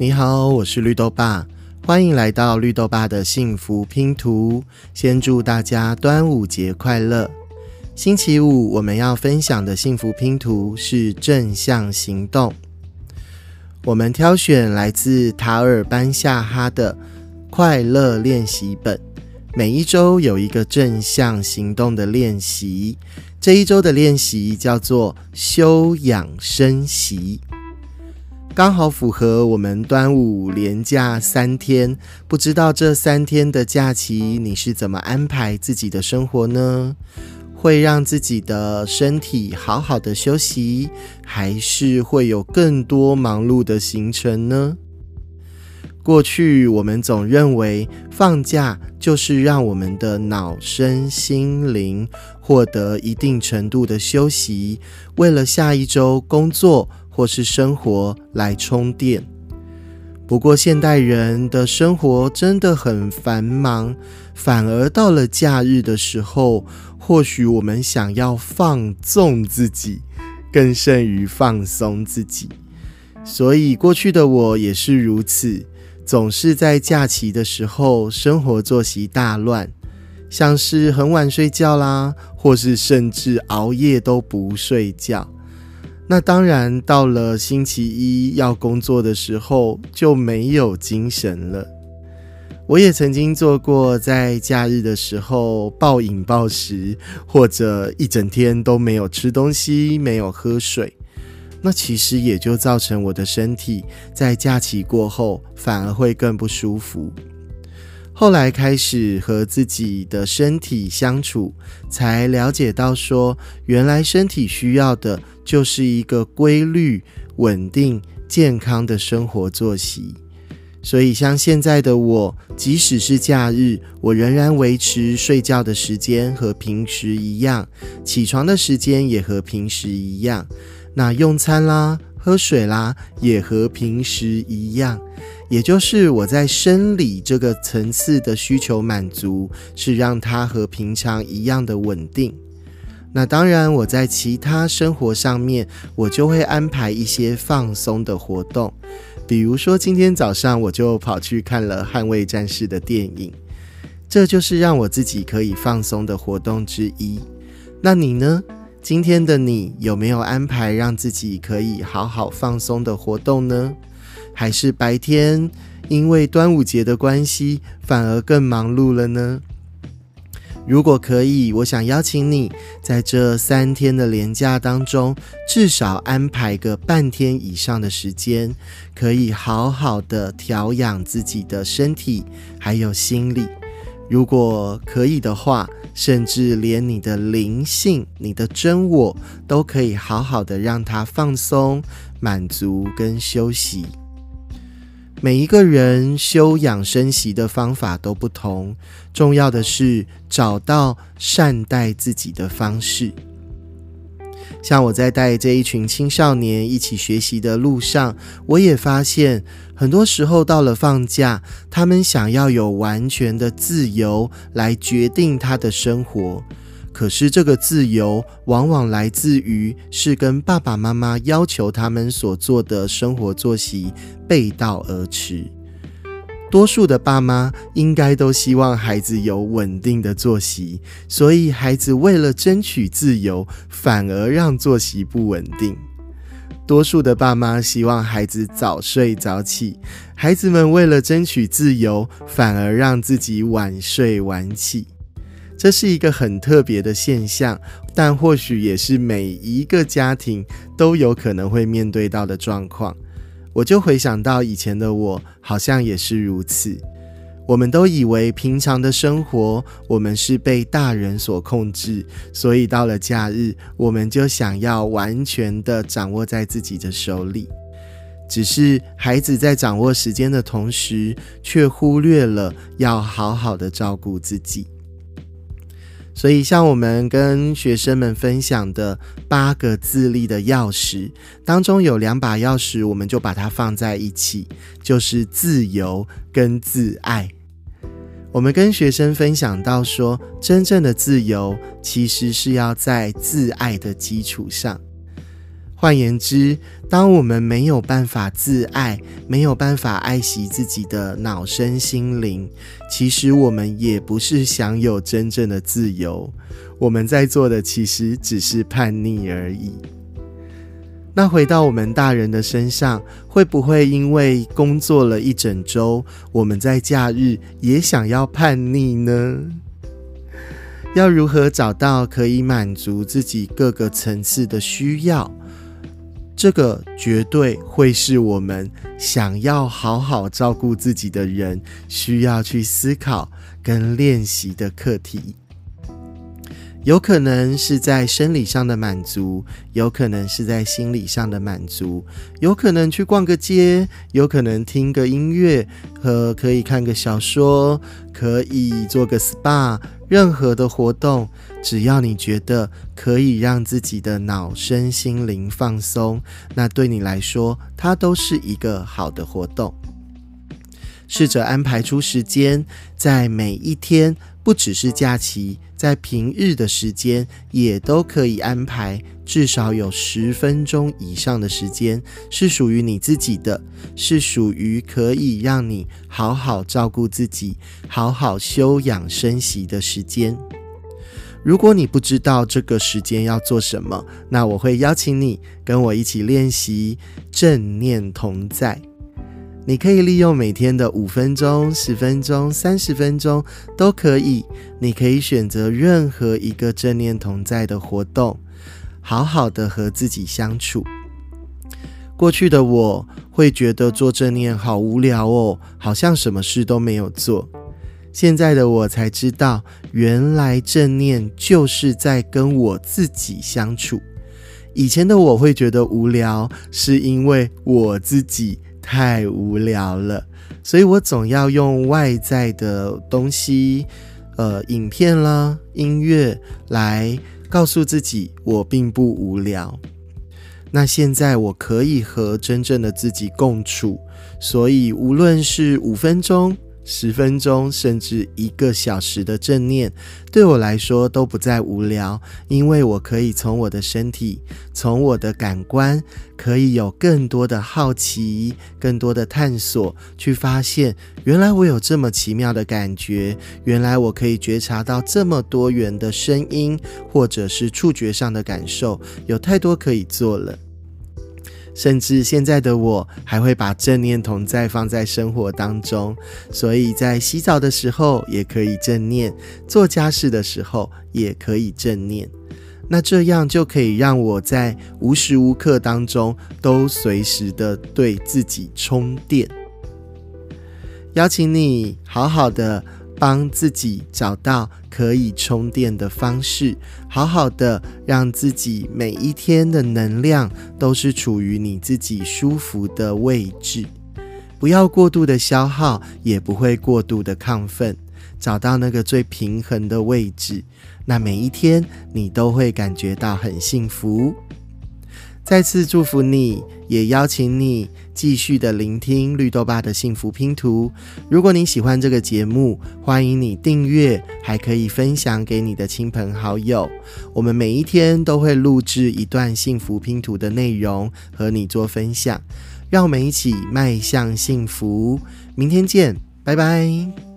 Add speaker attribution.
Speaker 1: 你好，我是绿豆爸，欢迎来到绿豆爸的幸福拼图。先祝大家端午节快乐！星期五我们要分享的幸福拼图是正向行动。我们挑选来自塔尔班夏哈的快乐练习本，每一周有一个正向行动的练习。这一周的练习叫做修养生息。刚好符合我们端午连假三天，不知道这三天的假期你是怎么安排自己的生活呢？会让自己的身体好好的休息，还是会有更多忙碌的行程呢？过去我们总认为放假就是让我们的脑、身、心灵获得一定程度的休息，为了下一周工作。或是生活来充电。不过，现代人的生活真的很繁忙，反而到了假日的时候，或许我们想要放纵自己，更胜于放松自己。所以，过去的我也是如此，总是在假期的时候，生活作息大乱，像是很晚睡觉啦，或是甚至熬夜都不睡觉。那当然，到了星期一要工作的时候就没有精神了。我也曾经做过，在假日的时候暴饮暴食，或者一整天都没有吃东西、没有喝水。那其实也就造成我的身体在假期过后反而会更不舒服。后来开始和自己的身体相处，才了解到说，原来身体需要的。就是一个规律、稳定、健康的生活作息。所以，像现在的我，即使是假日，我仍然维持睡觉的时间和平时一样，起床的时间也和平时一样。那用餐啦、喝水啦，也和平时一样。也就是我在生理这个层次的需求满足，是让它和平常一样的稳定。那当然，我在其他生活上面，我就会安排一些放松的活动，比如说今天早上我就跑去看了《捍卫战士》的电影，这就是让我自己可以放松的活动之一。那你呢？今天的你有没有安排让自己可以好好放松的活动呢？还是白天因为端午节的关系，反而更忙碌了呢？如果可以，我想邀请你在这三天的连假当中，至少安排个半天以上的时间，可以好好的调养自己的身体还有心理。如果可以的话，甚至连你的灵性、你的真我，都可以好好的让它放松、满足跟休息。每一个人修养生息的方法都不同，重要的是找到善待自己的方式。像我在带这一群青少年一起学习的路上，我也发现，很多时候到了放假，他们想要有完全的自由来决定他的生活。可是，这个自由往往来自于是跟爸爸妈妈要求他们所做的生活作息背道而驰。多数的爸妈应该都希望孩子有稳定的作息，所以孩子为了争取自由，反而让作息不稳定。多数的爸妈希望孩子早睡早起，孩子们为了争取自由，反而让自己晚睡晚起。这是一个很特别的现象，但或许也是每一个家庭都有可能会面对到的状况。我就回想到以前的我，好像也是如此。我们都以为平常的生活，我们是被大人所控制，所以到了假日，我们就想要完全的掌握在自己的手里。只是孩子在掌握时间的同时，却忽略了要好好的照顾自己。所以，像我们跟学生们分享的八个自立的钥匙当中，有两把钥匙，我们就把它放在一起，就是自由跟自爱。我们跟学生分享到说，真正的自由其实是要在自爱的基础上。换言之，当我们没有办法自爱，没有办法爱惜自己的脑身心灵，其实我们也不是享有真正的自由。我们在做的其实只是叛逆而已。那回到我们大人的身上，会不会因为工作了一整周，我们在假日也想要叛逆呢？要如何找到可以满足自己各个层次的需要？这个绝对会是我们想要好好照顾自己的人需要去思考跟练习的课题。有可能是在生理上的满足，有可能是在心理上的满足，有可能去逛个街，有可能听个音乐，和可以看个小说，可以做个 SPA，任何的活动，只要你觉得可以让自己的脑身心灵放松，那对你来说，它都是一个好的活动。试着安排出时间，在每一天。不只是假期，在平日的时间也都可以安排，至少有十分钟以上的时间是属于你自己的，是属于可以让你好好照顾自己、好好休养生息的时间。如果你不知道这个时间要做什么，那我会邀请你跟我一起练习正念同在。你可以利用每天的五分钟、十分钟、三十分钟都可以。你可以选择任何一个正念同在的活动，好好的和自己相处。过去的我会觉得做正念好无聊哦，好像什么事都没有做。现在的我才知道，原来正念就是在跟我自己相处。以前的我会觉得无聊，是因为我自己。太无聊了，所以我总要用外在的东西，呃，影片啦、音乐来告诉自己我并不无聊。那现在我可以和真正的自己共处，所以无论是五分钟。十分钟甚至一个小时的正念，对我来说都不再无聊，因为我可以从我的身体、从我的感官，可以有更多的好奇、更多的探索，去发现原来我有这么奇妙的感觉，原来我可以觉察到这么多元的声音，或者是触觉上的感受，有太多可以做了。甚至现在的我还会把正念同在放在生活当中，所以在洗澡的时候也可以正念，做家事的时候也可以正念。那这样就可以让我在无时无刻当中都随时的对自己充电。邀请你好好的。帮自己找到可以充电的方式，好好的让自己每一天的能量都是处于你自己舒服的位置，不要过度的消耗，也不会过度的亢奋，找到那个最平衡的位置，那每一天你都会感觉到很幸福。再次祝福你，也邀请你继续的聆听绿豆爸的幸福拼图。如果你喜欢这个节目，欢迎你订阅，还可以分享给你的亲朋好友。我们每一天都会录制一段幸福拼图的内容和你做分享，让我们一起迈向幸福。明天见，拜拜。